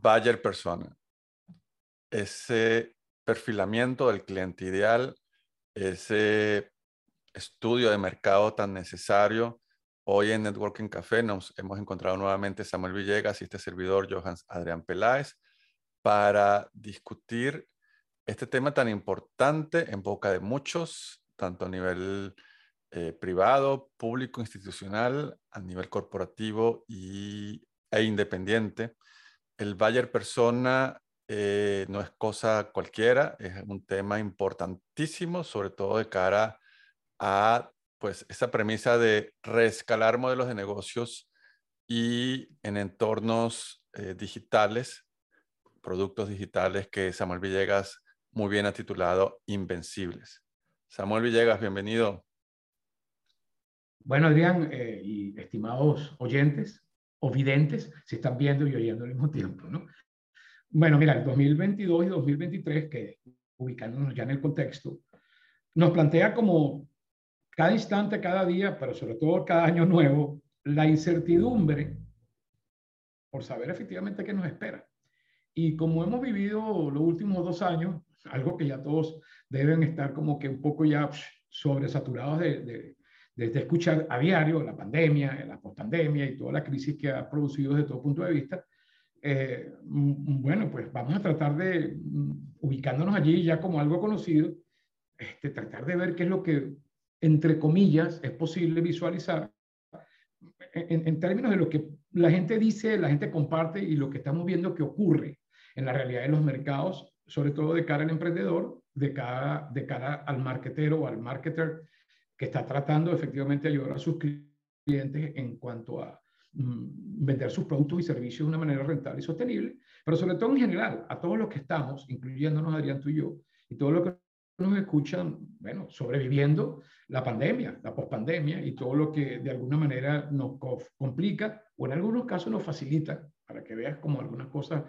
Bayer Persona. Ese perfilamiento del cliente ideal, ese estudio de mercado tan necesario. Hoy en Networking Café nos hemos encontrado nuevamente Samuel Villegas y este servidor Johans Adrián Peláez para discutir este tema tan importante en boca de muchos, tanto a nivel eh, privado, público, institucional, a nivel corporativo y, e independiente el Bayer persona eh, no es cosa cualquiera, es un tema importantísimo, sobre todo de cara a pues esa premisa de reescalar modelos de negocios y en entornos eh, digitales, productos digitales que Samuel Villegas muy bien ha titulado Invencibles. Samuel Villegas, bienvenido. Bueno, Adrián eh, y estimados oyentes, o videntes se están viendo y oyendo al mismo tiempo, ¿no? Bueno, mira, el 2022 y 2023, que ubicándonos ya en el contexto, nos plantea como cada instante, cada día, pero sobre todo cada año nuevo, la incertidumbre por saber efectivamente qué nos espera. Y como hemos vivido los últimos dos años, algo que ya todos deben estar como que un poco ya sobresaturados de, desde escuchar a diario la pandemia, la postpandemia y toda la crisis que ha producido desde todo punto de vista, eh, mm, bueno, pues vamos a tratar de, mm, ubicándonos allí ya como algo conocido, este, tratar de ver qué es lo que, entre comillas, es posible visualizar en, en, términos de lo que la gente dice, la gente comparte y lo que estamos viendo que ocurre en la realidad de los mercados, sobre todo de cara al emprendedor, de cara, de cara al marketero o al marketer que está tratando efectivamente de ayudar a sus clientes en cuanto a mm, vender sus productos y servicios de una manera rentable y sostenible, pero sobre todo en general, a todos los que estamos, incluyéndonos Adrián, tú y yo, y todos los que nos escuchan, bueno, sobreviviendo la pandemia, la pospandemia y todo lo que de alguna manera nos complica o en algunos casos nos facilita, para que veas como algunas cosas,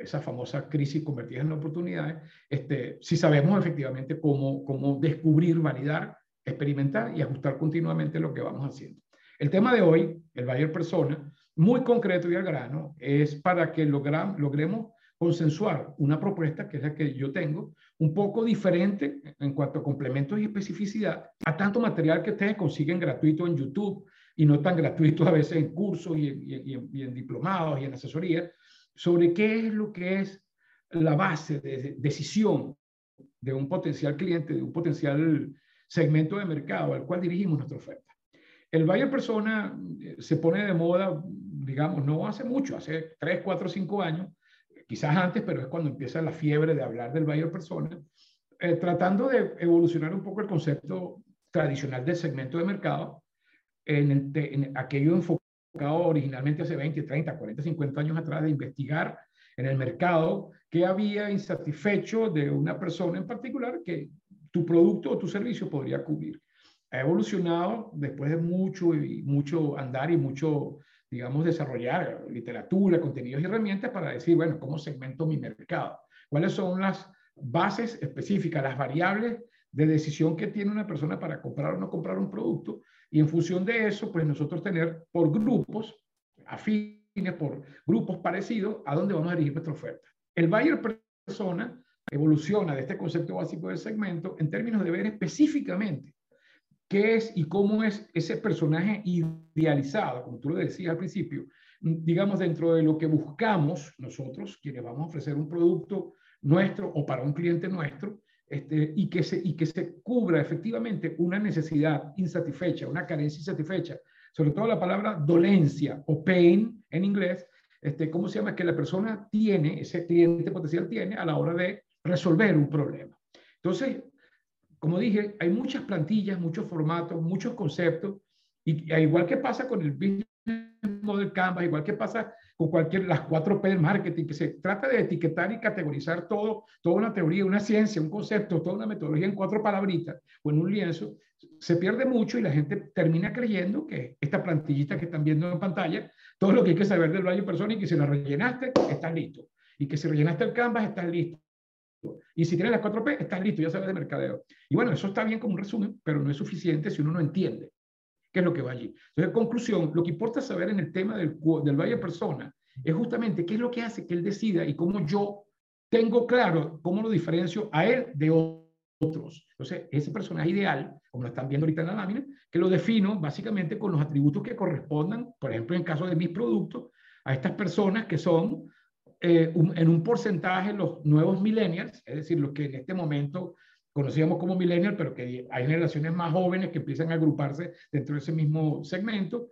esa famosa crisis convertida en oportunidades, este, si sabemos efectivamente cómo, cómo descubrir, validar experimentar y ajustar continuamente lo que vamos haciendo. El tema de hoy, el Bayer Persona, muy concreto y al grano, es para que logremos consensuar una propuesta, que es la que yo tengo, un poco diferente en cuanto a complementos y especificidad, a tanto material que ustedes consiguen gratuito en YouTube y no tan gratuito a veces en cursos y, y en diplomados y en asesoría, sobre qué es lo que es la base de decisión de un potencial cliente, de un potencial segmento de mercado al cual dirigimos nuestra oferta. El buyer persona eh, se pone de moda, digamos, no hace mucho, hace 3, 4, 5 años, quizás antes, pero es cuando empieza la fiebre de hablar del buyer persona, eh, tratando de evolucionar un poco el concepto tradicional del segmento de mercado en, en aquello enfocado originalmente hace 20, 30, 40, 50 años atrás de investigar en el mercado qué había insatisfecho de una persona en particular que tu producto o tu servicio podría cubrir. Ha evolucionado después de mucho y mucho andar y mucho, digamos, desarrollar literatura, contenidos y herramientas para decir, bueno, ¿cómo segmento mi mercado? ¿Cuáles son las bases específicas, las variables de decisión que tiene una persona para comprar o no comprar un producto? Y en función de eso, pues nosotros tener por grupos afines, por grupos parecidos, a dónde vamos a dirigir nuestra oferta. El buyer persona evoluciona de este concepto básico del segmento en términos de ver específicamente qué es y cómo es ese personaje idealizado, como tú lo decías al principio, digamos dentro de lo que buscamos nosotros, quienes vamos a ofrecer un producto nuestro o para un cliente nuestro, este, y, que se, y que se cubra efectivamente una necesidad insatisfecha, una carencia insatisfecha, sobre todo la palabra dolencia o pain en inglés, este, ¿cómo se llama? Que la persona tiene, ese cliente potencial tiene a la hora de resolver un problema. Entonces, como dije, hay muchas plantillas, muchos formatos, muchos conceptos, y al igual que pasa con el business del Canvas, igual que pasa con cualquier, las cuatro P del marketing, que se trata de etiquetar y categorizar todo, toda una teoría, una ciencia, un concepto, toda una metodología en cuatro palabritas o en un lienzo, se pierde mucho y la gente termina creyendo que esta plantillita que están viendo en pantalla, todo lo que hay que saber del Valle Persona y que si la rellenaste, estás listo. Y que si rellenaste el Canvas, estás listo. Y si tienes las cuatro P, estás listo, ya sabes de mercadeo. Y bueno, eso está bien como un resumen, pero no es suficiente si uno no entiende qué es lo que va allí. Entonces, en conclusión, lo que importa saber en el tema del, del Valle Persona es justamente qué es lo que hace que él decida y cómo yo tengo claro cómo lo diferencio a él de otros. Entonces, ese personaje ideal, como lo están viendo ahorita en la lámina, que lo defino básicamente con los atributos que correspondan, por ejemplo, en caso de mis productos, a estas personas que son eh, en un porcentaje los nuevos millennials, es decir, los que en este momento conocíamos como millennials, pero que hay generaciones más jóvenes que empiezan a agruparse dentro de ese mismo segmento,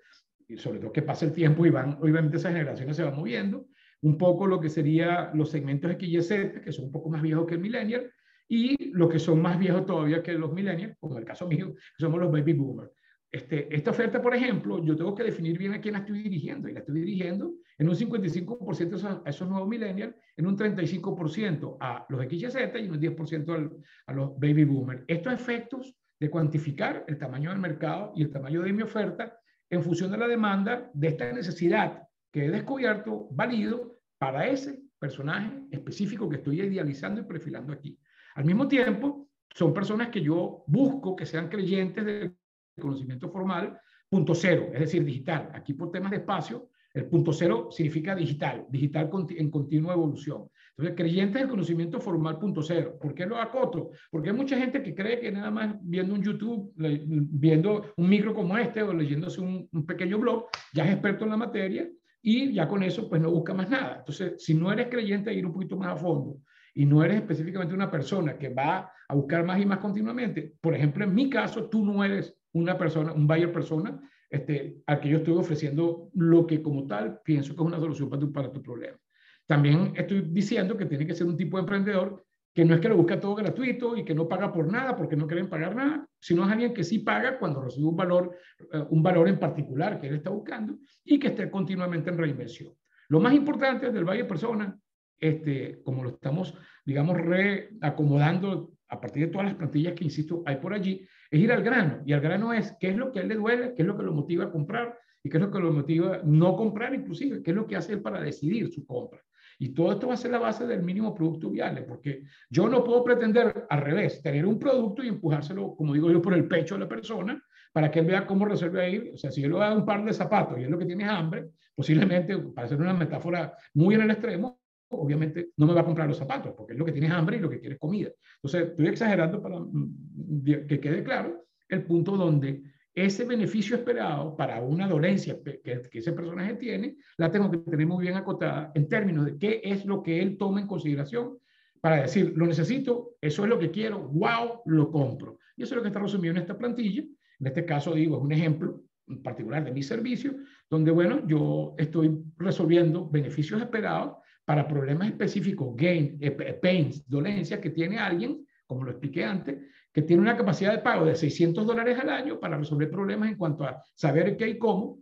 y sobre todo que pasa el tiempo y van, obviamente esas generaciones se van moviendo, un poco lo que sería los segmentos XYZ, que son un poco más viejos que el millennial, y los que son más viejos todavía que los millennials, como el caso mío, que somos los baby boomers. Este, esta oferta, por ejemplo, yo tengo que definir bien a quién la estoy dirigiendo, y la estoy dirigiendo en un 55% a esos nuevos millennials, en un 35% a los XYZ y un 10% a los baby boomers. Estos efectos de cuantificar el tamaño del mercado y el tamaño de mi oferta en función de la demanda de esta necesidad que he descubierto, válido para ese personaje específico que estoy idealizando y perfilando aquí. Al mismo tiempo, son personas que yo busco que sean creyentes del conocimiento formal, punto cero, es decir, digital. Aquí por temas de espacio, el punto cero significa digital, digital en continua evolución. Entonces, creyentes del conocimiento formal punto cero. ¿Por qué lo acoto? Porque hay mucha gente que cree que nada más viendo un YouTube, viendo un micro como este o leyéndose un, un pequeño blog, ya es experto en la materia y ya con eso pues no busca más nada. Entonces, si no eres creyente, ir un poquito más a fondo y no eres específicamente una persona que va a buscar más y más continuamente, por ejemplo, en mi caso, tú no eres una persona, un buyer persona, este, al que yo estoy ofreciendo lo que como tal pienso que es una solución para tu, para tu problema. También estoy diciendo que tiene que ser un tipo de emprendedor que no es que lo busca todo gratuito y que no paga por nada porque no quieren pagar nada, sino es alguien que sí paga cuando recibe un valor, eh, un valor en particular que él está buscando y que esté continuamente en reinversión. Lo más importante del Valle Persona, este, como lo estamos, digamos, reacomodando a partir de todas las plantillas que, insisto, hay por allí, es ir al grano. Y al grano es qué es lo que a él le duele, qué es lo que lo motiva a comprar y qué es lo que lo motiva a no comprar, inclusive, qué es lo que hace él para decidir su compra. Y todo esto va a ser la base del mínimo producto viable, porque yo no puedo pretender al revés, tener un producto y empujárselo, como digo yo, por el pecho de la persona para que él vea cómo resuelve ahí. O sea, si yo le doy un par de zapatos y es lo que tiene hambre, posiblemente, para hacer una metáfora muy en el extremo, obviamente no me va a comprar los zapatos, porque es lo que tiene hambre y lo que quiere es comida. Entonces, estoy exagerando para mm, que quede claro el punto donde ese beneficio esperado para una dolencia que, que, ese personaje tiene, la tengo que tener muy bien acotada en términos de qué es lo que él toma en consideración para decir, lo necesito, eso es lo que quiero, wow, lo compro. Y eso es lo que está resumido en esta plantilla. En este caso, digo, es un ejemplo particular de mi servicio, donde, bueno, yo estoy resolviendo beneficios esperados para problemas específicos, gain, eh, pains, dolencias que tiene alguien, como lo expliqué antes, que tiene una capacidad de pago de 600 dólares al año para resolver problemas en cuanto a saber qué y cómo,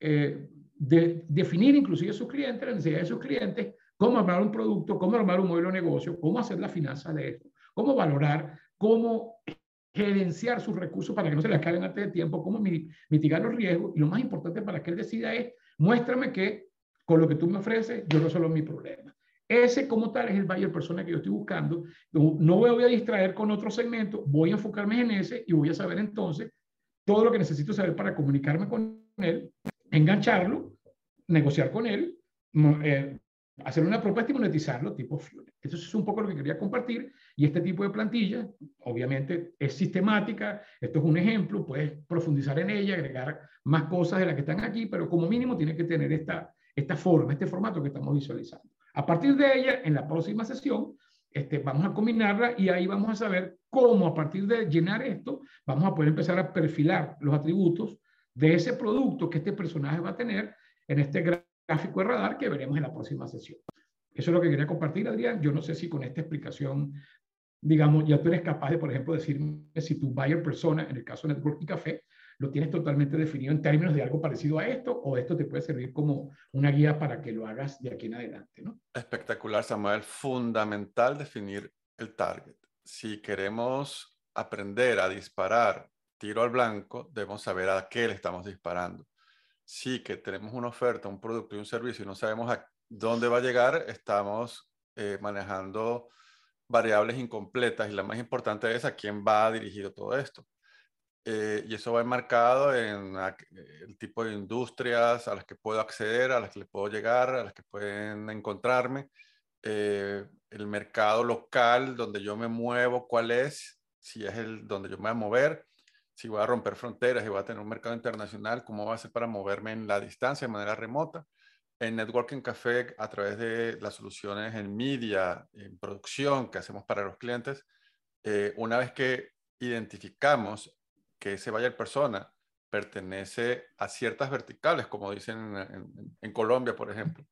eh, de, definir inclusive a sus clientes, la necesidad de sus clientes, cómo armar un producto, cómo armar un modelo de negocio, cómo hacer la finanza de esto, cómo valorar, cómo gerenciar sus recursos para que no se le acaben antes de tiempo, cómo mitigar los riesgos. Y lo más importante para que él decida es, muéstrame que con lo que tú me ofreces yo resuelvo mi problema. Ese como tal es el buyer persona que yo estoy buscando. No voy a distraer con otro segmento, voy a enfocarme en ese y voy a saber entonces todo lo que necesito saber para comunicarme con él, engancharlo, negociar con él, eh, hacer una propuesta y monetizarlo tipo Fury. Eso es un poco lo que quería compartir y este tipo de plantilla, obviamente, es sistemática, esto es un ejemplo, puedes profundizar en ella, agregar más cosas de las que están aquí, pero como mínimo tiene que tener esta, esta forma, este formato que estamos visualizando. A partir de ella, en la próxima sesión, este, vamos a combinarla y ahí vamos a saber cómo a partir de llenar esto, vamos a poder empezar a perfilar los atributos de ese producto que este personaje va a tener en este gráfico de radar que veremos en la próxima sesión. Eso es lo que quería compartir, Adrián. Yo no sé si con esta explicación, digamos, ya tú eres capaz de, por ejemplo, decirme si tu buyer persona, en el caso de Networking Café, lo tienes totalmente definido en términos de algo parecido a esto o esto te puede servir como una guía para que lo hagas de aquí en adelante, ¿no? Espectacular, Samuel. Fundamental definir el target. Si queremos aprender a disparar tiro al blanco, debemos saber a qué le estamos disparando. Si que tenemos una oferta, un producto y un servicio y no sabemos a dónde va a llegar, estamos eh, manejando variables incompletas y la más importante es a quién va dirigido todo esto. Eh, y eso va enmarcado en el tipo de industrias a las que puedo acceder, a las que le puedo llegar, a las que pueden encontrarme, eh, el mercado local donde yo me muevo, cuál es, si es el donde yo me voy a mover, si voy a romper fronteras y voy a tener un mercado internacional, cómo va a ser para moverme en la distancia de manera remota. En Networking Café, a través de las soluciones en media, en producción que hacemos para los clientes, eh, una vez que identificamos que ese buyer persona pertenece a ciertas verticales, como dicen en, en, Colombia, por ejemplo,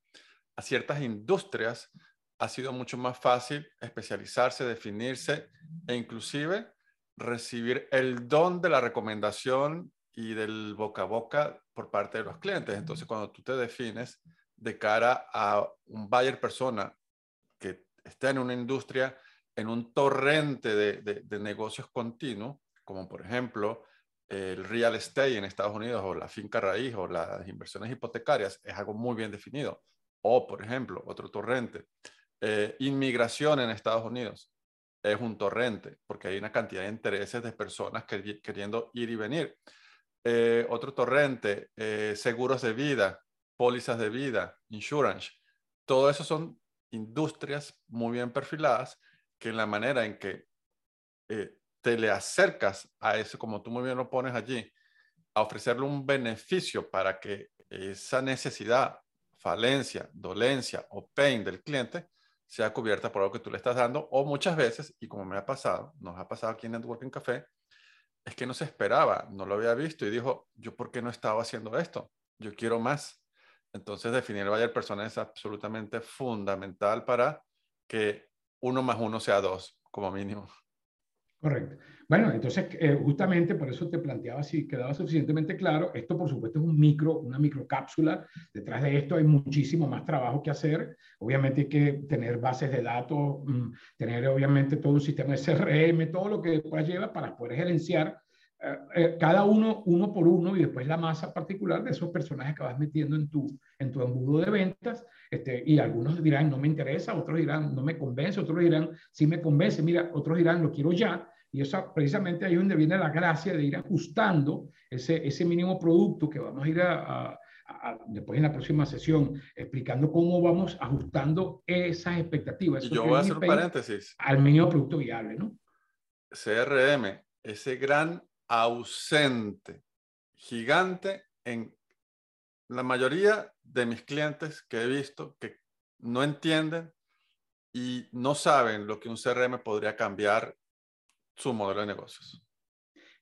a ciertas industrias, ha sido mucho más fácil especializarse, definirse e inclusive recibir el don de la recomendación y del boca a boca por parte de los clientes. Entonces, cuando tú te defines de cara a un buyer persona que está en una industria, en un torrente de, negocios continuos, como por ejemplo el real estate en Estados Unidos o la finca raíz o las inversiones hipotecarias, es algo muy bien definido. O, por ejemplo, otro torrente, eh, inmigración en Estados Unidos es un torrente, porque hay una cantidad de intereses de personas que, queriendo ir y venir. Eh, otro torrente, eh, seguros de vida, pólizas de vida, insurance, todo eso son industrias muy bien perfiladas que en la manera en que eh, te le acercas a eso, como tú muy bien lo pones allí, a ofrecerle un beneficio para que esa necesidad, falencia, dolencia o pain del cliente sea cubierta por algo que tú le estás dando, o muchas veces, y como me ha pasado, nos ha pasado aquí en Networking Café, es que no se esperaba, no lo había visto y dijo, yo por qué no estaba haciendo esto, yo quiero más. Entonces, definir el buyer persona es absolutamente fundamental para que uno más uno sea dos, como mínimo. Correcto. Bueno, entonces, eh, justamente por eso te planteaba si quedaba suficientemente claro. Esto, por supuesto, es un micro, una microcápsula. Detrás de esto hay muchísimo más trabajo que hacer. Obviamente hay que tener bases de datos, mm, tener obviamente todo un sistema de CRM, todo lo que después lleva para poder gerenciar cada uno uno por uno y después la masa particular de esos personajes que vas metiendo en tu, en tu embudo de ventas. Este, y algunos dirán, no me interesa, otros dirán, no me convence, otros dirán, sí me convence, mira, otros dirán, lo quiero ya. Y eso precisamente ahí es donde viene la gracia de ir ajustando ese, ese mínimo producto que vamos a ir a, después en la próxima sesión, explicando cómo vamos ajustando esas expectativas. Yo voy a hacer un paréntesis. Al mínimo producto viable, ¿no? CRM, ese gran ausente, gigante en la mayoría de mis clientes que he visto que no entienden y no saben lo que un CRM podría cambiar su modelo de negocios.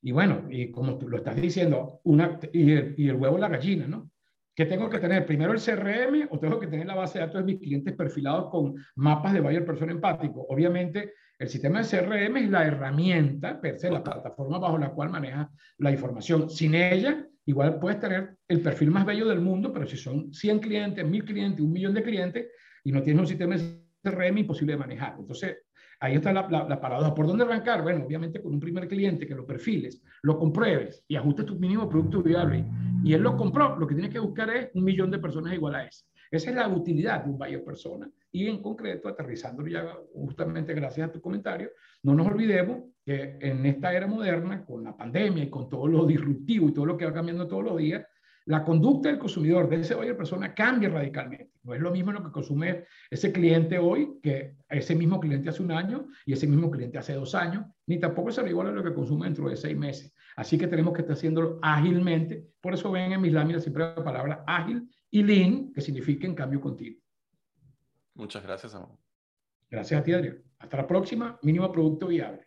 Y bueno, y como tú lo estás diciendo, una, y, el, y el huevo la gallina, ¿no? ¿Qué tengo que tener? ¿Primero el CRM o tengo que tener la base de datos de mis clientes perfilados con mapas de buyer persona empático? Obviamente, el sistema de CRM es la herramienta, per se, la plataforma bajo la cual maneja la información. Sin ella, igual puedes tener el perfil más bello del mundo, pero si son 100 clientes, 1000 clientes, un millón de clientes y no tienes un sistema de CRM, imposible de manejar. Entonces, ahí está la, la, paradoja. ¿Por dónde arrancar? Bueno, obviamente con un primer cliente que lo perfiles, lo compruebes y ajustes tu mínimo producto viable. Y él lo compró. Lo que tienes que buscar es un millón de personas igual a ese. Esa es la utilidad de un buyer persona. Y en concreto, aterrizándolo ya justamente gracias a tu comentario, no nos olvidemos que en esta era moderna, con la pandemia y con todo lo disruptivo y todo lo que va cambiando todos los días, la conducta del consumidor de ese buyer persona cambia radicalmente. No es lo mismo lo que consume ese cliente hoy que ese mismo cliente hace un año y ese mismo cliente hace dos años, ni tampoco será igual a lo que consume dentro de seis meses. Así que tenemos que estar haciéndolo ágilmente. Por eso ven en mis láminas siempre la palabra ágil y lean, que significa en cambio continuo. Muchas gracias, amor. Gracias a ti, Adrián. Hasta la próxima. Mínimo producto viable.